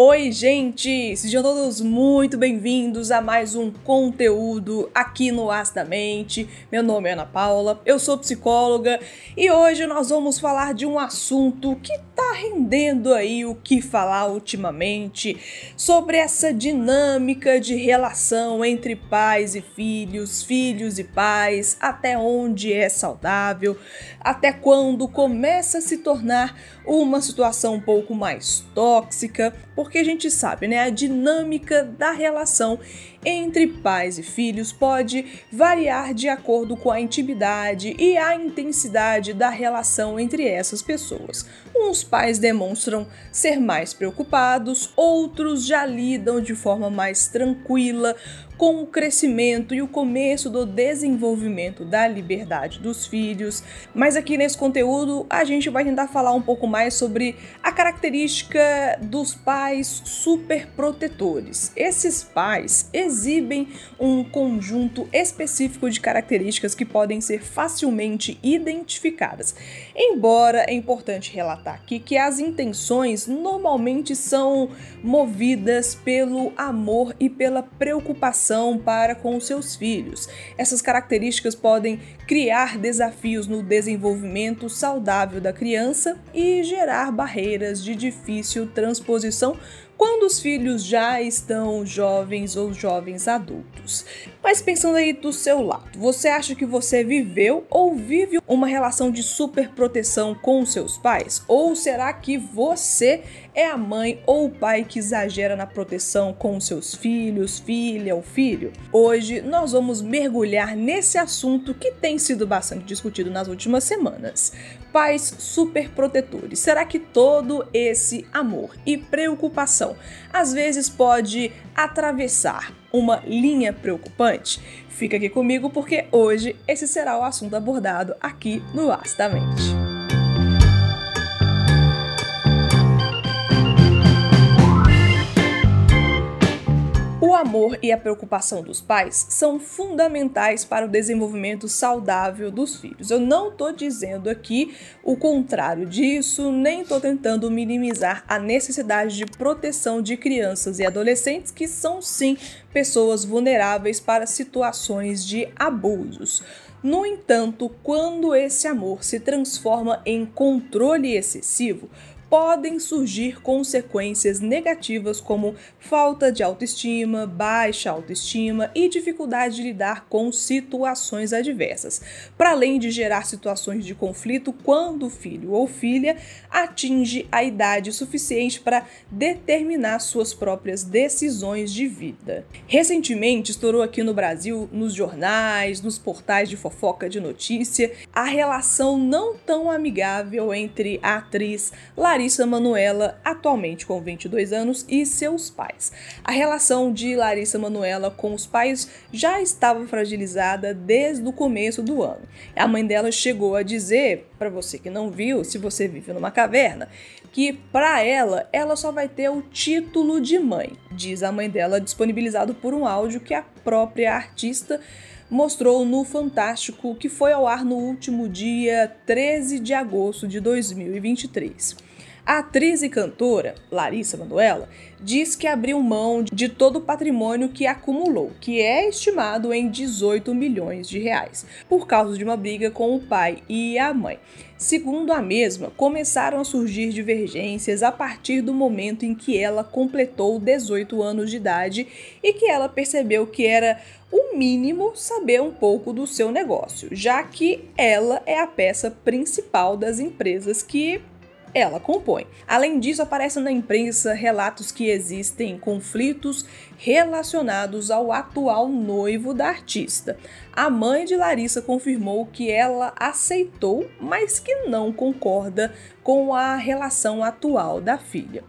Oi, gente! Sejam todos muito bem-vindos a mais um conteúdo aqui no Mente. Meu nome é Ana Paula, eu sou psicóloga e hoje nós vamos falar de um assunto que tá rendendo aí o que falar ultimamente sobre essa dinâmica de relação entre pais e filhos, filhos e pais, até onde é saudável, até quando começa a se tornar uma situação um pouco mais tóxica, porque a gente sabe, né, a dinâmica da relação entre pais e filhos pode variar de acordo com a intimidade e a intensidade da relação entre essas pessoas. Uns pais demonstram ser mais preocupados, outros já lidam de forma mais tranquila com o crescimento e o começo do desenvolvimento da liberdade dos filhos. Mas aqui nesse conteúdo a gente vai tentar falar um pouco mais sobre a característica dos pais superprotetores. Esses pais exibem um conjunto específico de características que podem ser facilmente identificadas. Embora é importante relatar aqui que as intenções normalmente são movidas pelo amor e pela preocupação para com seus filhos. Essas características podem criar desafios no desenvolvimento saudável da criança e gerar barreiras de difícil transposição quando os filhos já estão jovens ou jovens adultos. Mas pensando aí do seu lado, você acha que você viveu ou vive uma relação de superproteção com seus pais? Ou será que você é a mãe ou o pai que exagera na proteção com seus filhos, filha ou filho? Hoje nós vamos mergulhar nesse assunto que tem sido bastante discutido nas últimas semanas. Pais superprotetores. Será que todo esse amor e preocupação às vezes pode atravessar uma linha preocupante? Fica aqui comigo porque hoje esse será o assunto abordado aqui no Astamente. Amor e a preocupação dos pais são fundamentais para o desenvolvimento saudável dos filhos. Eu não estou dizendo aqui o contrário disso, nem estou tentando minimizar a necessidade de proteção de crianças e adolescentes que são sim pessoas vulneráveis para situações de abusos. No entanto, quando esse amor se transforma em controle excessivo, podem surgir consequências negativas como falta de autoestima, baixa autoestima e dificuldade de lidar com situações adversas, para além de gerar situações de conflito quando o filho ou filha atinge a idade suficiente para determinar suas próprias decisões de vida. Recentemente estourou aqui no Brasil, nos jornais, nos portais de fofoca de notícia, a relação não tão amigável entre a atriz Larissa Larissa Manuela, atualmente com 22 anos, e seus pais. A relação de Larissa Manuela com os pais já estava fragilizada desde o começo do ano. A mãe dela chegou a dizer, para você que não viu, se você vive numa caverna, que para ela, ela só vai ter o título de mãe, diz a mãe dela, disponibilizado por um áudio que a própria artista mostrou no Fantástico, que foi ao ar no último dia 13 de agosto de 2023. A atriz e cantora Larissa Manoela diz que abriu mão de todo o patrimônio que acumulou, que é estimado em 18 milhões de reais, por causa de uma briga com o pai e a mãe. Segundo a mesma, começaram a surgir divergências a partir do momento em que ela completou 18 anos de idade e que ela percebeu que era o mínimo saber um pouco do seu negócio, já que ela é a peça principal das empresas que ela compõe. Além disso, aparecem na imprensa relatos que existem conflitos relacionados ao atual noivo da artista. A mãe de Larissa confirmou que ela aceitou, mas que não concorda com a relação atual da filha.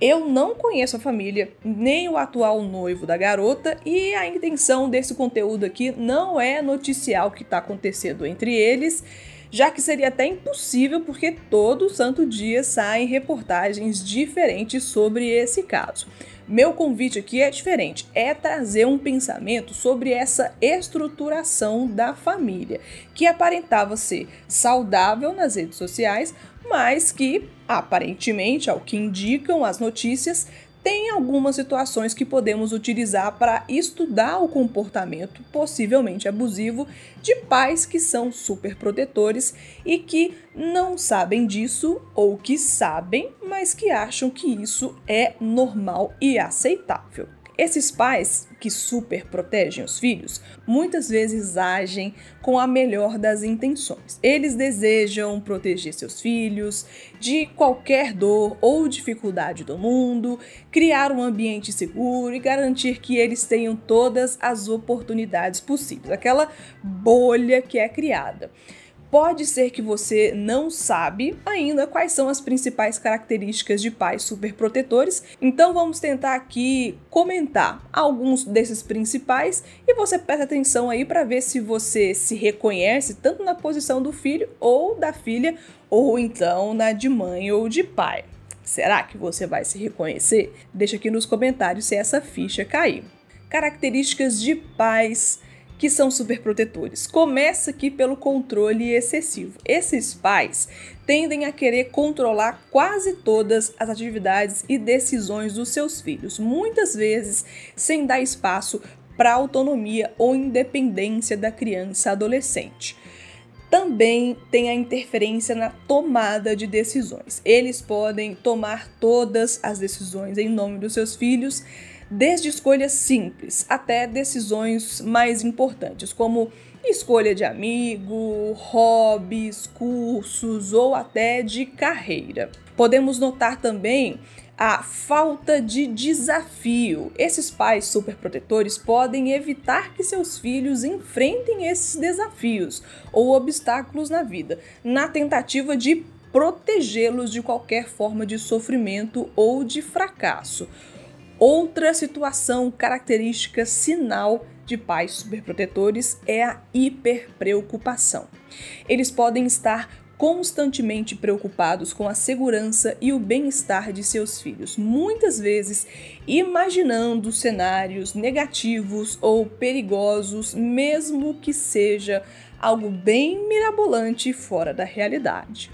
Eu não conheço a família, nem o atual noivo da garota, e a intenção desse conteúdo aqui não é noticiar o que está acontecendo entre eles já que seria até impossível porque todo santo dia saem reportagens diferentes sobre esse caso. Meu convite aqui é diferente, é trazer um pensamento sobre essa estruturação da família, que aparentava ser saudável nas redes sociais, mas que, aparentemente, ao que indicam as notícias, tem algumas situações que podemos utilizar para estudar o comportamento possivelmente abusivo de pais que são super protetores e que não sabem disso ou que sabem, mas que acham que isso é normal e aceitável. Esses pais que super protegem os filhos muitas vezes agem com a melhor das intenções. Eles desejam proteger seus filhos de qualquer dor ou dificuldade do mundo, criar um ambiente seguro e garantir que eles tenham todas as oportunidades possíveis. Aquela bolha que é criada. Pode ser que você não sabe ainda quais são as principais características de pais superprotetores, então vamos tentar aqui comentar alguns desses principais e você presta atenção aí para ver se você se reconhece tanto na posição do filho ou da filha, ou então na de mãe ou de pai. Será que você vai se reconhecer? Deixa aqui nos comentários se essa ficha cair. Características de pais que são superprotetores. Começa aqui pelo controle excessivo. Esses pais tendem a querer controlar quase todas as atividades e decisões dos seus filhos, muitas vezes sem dar espaço para autonomia ou independência da criança adolescente também tem a interferência na tomada de decisões. Eles podem tomar todas as decisões em nome dos seus filhos desde escolhas simples até decisões mais importantes, como escolha de amigo, hobbies, cursos ou até de carreira. Podemos notar também a falta de desafio. Esses pais superprotetores podem evitar que seus filhos enfrentem esses desafios ou obstáculos na vida, na tentativa de protegê-los de qualquer forma de sofrimento ou de fracasso. Outra situação característica sinal de pais superprotetores é a hiperpreocupação. Eles podem estar constantemente preocupados com a segurança e o bem-estar de seus filhos, muitas vezes imaginando cenários negativos ou perigosos, mesmo que seja algo bem mirabolante fora da realidade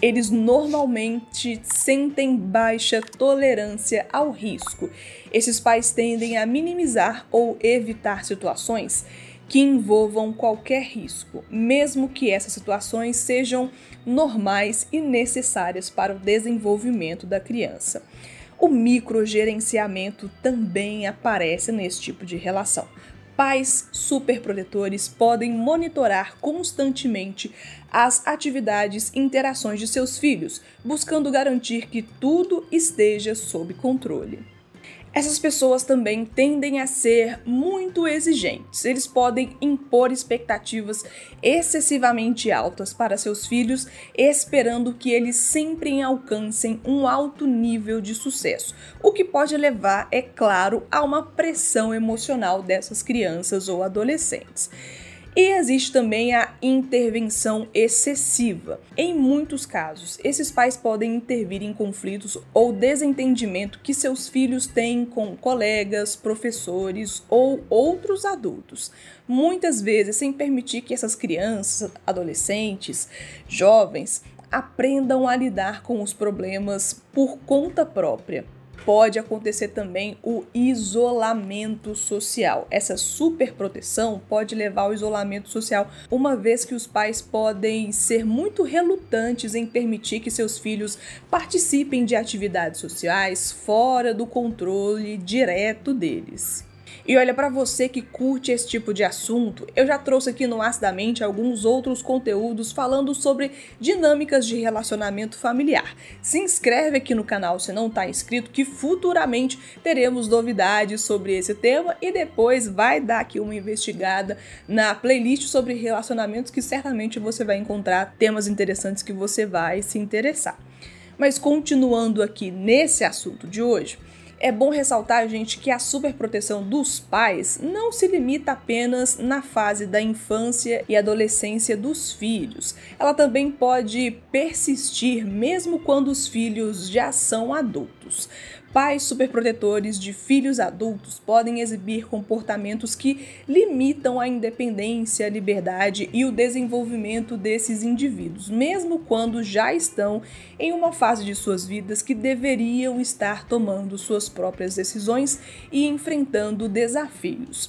eles normalmente sentem baixa tolerância ao risco. Esses pais tendem a minimizar ou evitar situações que envolvam qualquer risco, mesmo que essas situações sejam normais e necessárias para o desenvolvimento da criança. O microgerenciamento também aparece nesse tipo de relação. Pais superprotetores podem monitorar constantemente as atividades e interações de seus filhos, buscando garantir que tudo esteja sob controle. Essas pessoas também tendem a ser muito exigentes. Eles podem impor expectativas excessivamente altas para seus filhos, esperando que eles sempre alcancem um alto nível de sucesso, o que pode levar, é claro, a uma pressão emocional dessas crianças ou adolescentes. E existe também a intervenção excessiva. Em muitos casos, esses pais podem intervir em conflitos ou desentendimento que seus filhos têm com colegas, professores ou outros adultos. Muitas vezes sem permitir que essas crianças, adolescentes, jovens aprendam a lidar com os problemas por conta própria pode acontecer também o isolamento social. Essa superproteção pode levar ao isolamento social, uma vez que os pais podem ser muito relutantes em permitir que seus filhos participem de atividades sociais fora do controle direto deles. E olha, para você que curte esse tipo de assunto, eu já trouxe aqui no Acidamente alguns outros conteúdos falando sobre dinâmicas de relacionamento familiar. Se inscreve aqui no canal se não está inscrito, que futuramente teremos novidades sobre esse tema e depois vai dar aqui uma investigada na playlist sobre relacionamentos que certamente você vai encontrar temas interessantes que você vai se interessar. Mas continuando aqui nesse assunto de hoje, é bom ressaltar, gente, que a superproteção dos pais não se limita apenas na fase da infância e adolescência dos filhos. Ela também pode persistir mesmo quando os filhos já são adultos. Pais superprotetores de filhos adultos podem exibir comportamentos que limitam a independência, a liberdade e o desenvolvimento desses indivíduos, mesmo quando já estão em uma fase de suas vidas que deveriam estar tomando suas próprias decisões e enfrentando desafios.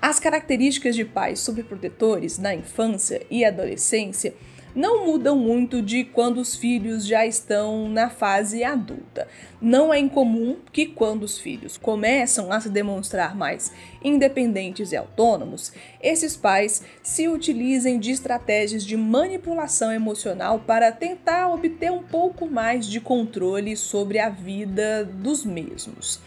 As características de pais superprotetores na infância e adolescência não mudam muito de quando os filhos já estão na fase adulta. Não é incomum que, quando os filhos começam a se demonstrar mais independentes e autônomos, esses pais se utilizem de estratégias de manipulação emocional para tentar obter um pouco mais de controle sobre a vida dos mesmos.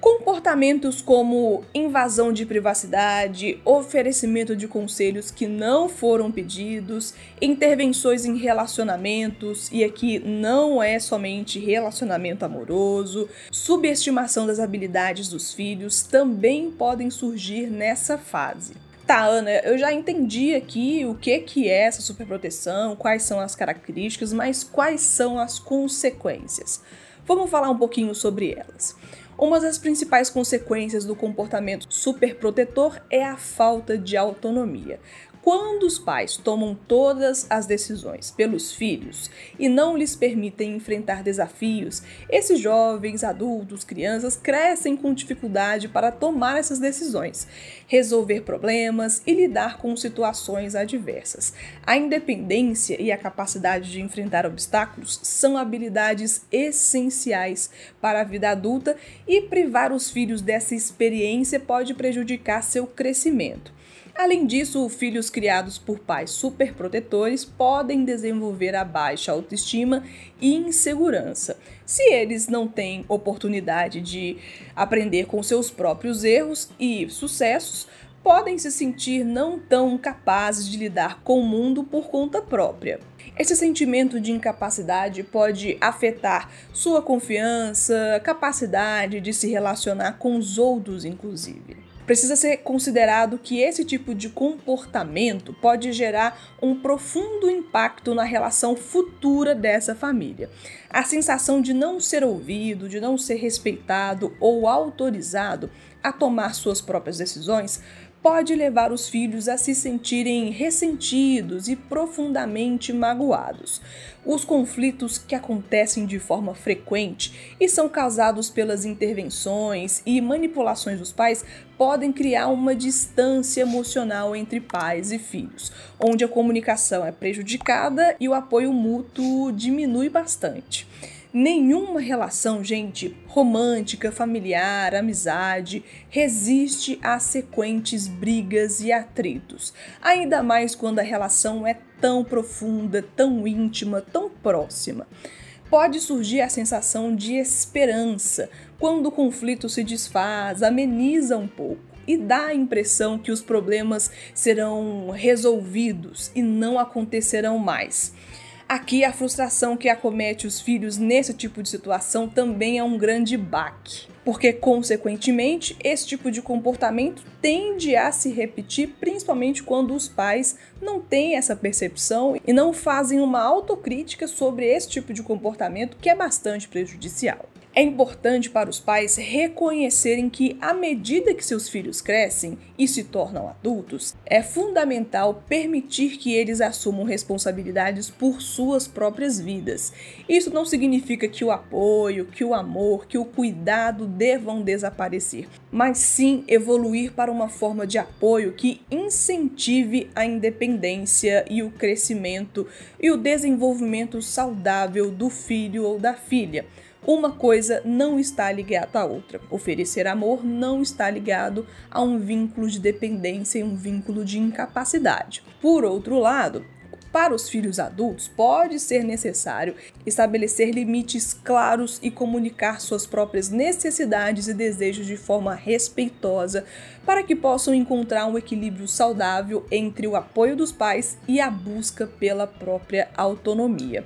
Comportamentos como invasão de privacidade, oferecimento de conselhos que não foram pedidos, intervenções em relacionamentos, e aqui não é somente relacionamento amoroso, subestimação das habilidades dos filhos também podem surgir nessa fase. Tá, Ana, eu já entendi aqui o que, que é essa superproteção, quais são as características, mas quais são as consequências? Vamos falar um pouquinho sobre elas. Uma das principais consequências do comportamento superprotetor é a falta de autonomia. Quando os pais tomam todas as decisões pelos filhos e não lhes permitem enfrentar desafios, esses jovens, adultos, crianças crescem com dificuldade para tomar essas decisões, resolver problemas e lidar com situações adversas. A independência e a capacidade de enfrentar obstáculos são habilidades essenciais para a vida adulta e privar os filhos dessa experiência pode prejudicar seu crescimento. Além disso, filhos criados por pais superprotetores podem desenvolver a baixa autoestima e insegurança. Se eles não têm oportunidade de aprender com seus próprios erros e sucessos, podem se sentir não tão capazes de lidar com o mundo por conta própria. Esse sentimento de incapacidade pode afetar sua confiança, capacidade de se relacionar com os outros, inclusive. Precisa ser considerado que esse tipo de comportamento pode gerar um profundo impacto na relação futura dessa família. A sensação de não ser ouvido, de não ser respeitado ou autorizado a tomar suas próprias decisões pode levar os filhos a se sentirem ressentidos e profundamente magoados. Os conflitos que acontecem de forma frequente e são causados pelas intervenções e manipulações dos pais podem criar uma distância emocional entre pais e filhos, onde a comunicação é prejudicada e o apoio mútuo diminui bastante. Nenhuma relação, gente, romântica, familiar, amizade, resiste a sequentes brigas e atritos. Ainda mais quando a relação é tão profunda, tão íntima, tão próxima. Pode surgir a sensação de esperança quando o conflito se desfaz, ameniza um pouco e dá a impressão que os problemas serão resolvidos e não acontecerão mais. Aqui, a frustração que acomete os filhos nesse tipo de situação também é um grande baque, porque, consequentemente, esse tipo de comportamento tende a se repetir, principalmente quando os pais não têm essa percepção e não fazem uma autocrítica sobre esse tipo de comportamento que é bastante prejudicial. É importante para os pais reconhecerem que, à medida que seus filhos crescem e se tornam adultos, é fundamental permitir que eles assumam responsabilidades por suas próprias vidas. Isso não significa que o apoio, que o amor, que o cuidado devam desaparecer, mas sim evoluir para uma forma de apoio que incentive a independência e o crescimento e o desenvolvimento saudável do filho ou da filha uma coisa não está ligada à outra. Oferecer amor não está ligado a um vínculo de dependência e um vínculo de incapacidade. Por outro lado, para os filhos adultos, pode ser necessário estabelecer limites claros e comunicar suas próprias necessidades e desejos de forma respeitosa para que possam encontrar um equilíbrio saudável entre o apoio dos pais e a busca pela própria autonomia.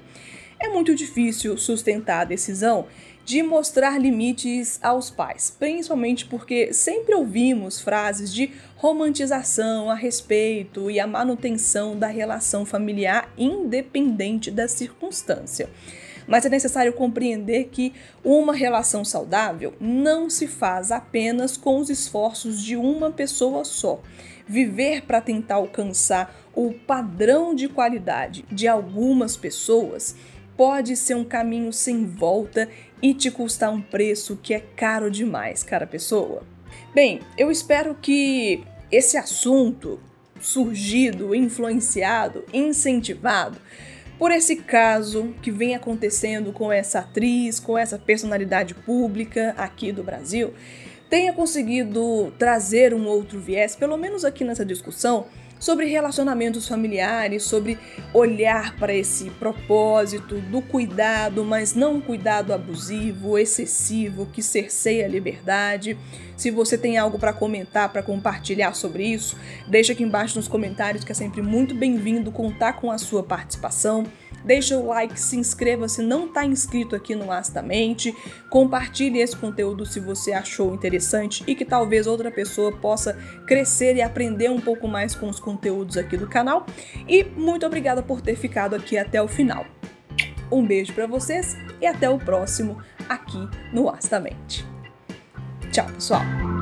É muito difícil sustentar a decisão de mostrar limites aos pais, principalmente porque sempre ouvimos frases de romantização a respeito e a manutenção da relação familiar independente da circunstância. mas é necessário compreender que uma relação saudável não se faz apenas com os esforços de uma pessoa só. Viver para tentar alcançar o padrão de qualidade de algumas pessoas pode ser um caminho sem volta e te custar um preço que é caro demais, cara pessoa. Bem, eu espero que esse assunto surgido, influenciado, incentivado por esse caso que vem acontecendo com essa atriz, com essa personalidade pública aqui do Brasil, tenha conseguido trazer um outro viés, pelo menos aqui nessa discussão, sobre relacionamentos familiares, sobre olhar para esse propósito do cuidado, mas não um cuidado abusivo, excessivo, que cerceia a liberdade. Se você tem algo para comentar, para compartilhar sobre isso, deixa aqui embaixo nos comentários que é sempre muito bem-vindo contar com a sua participação. Deixa o like, se inscreva se não está inscrito aqui no Astamente, compartilhe esse conteúdo se você achou interessante e que talvez outra pessoa possa crescer e aprender um pouco mais com os conteúdos aqui do canal. E muito obrigada por ter ficado aqui até o final. Um beijo para vocês e até o próximo aqui no Astamente. Tchau, pessoal!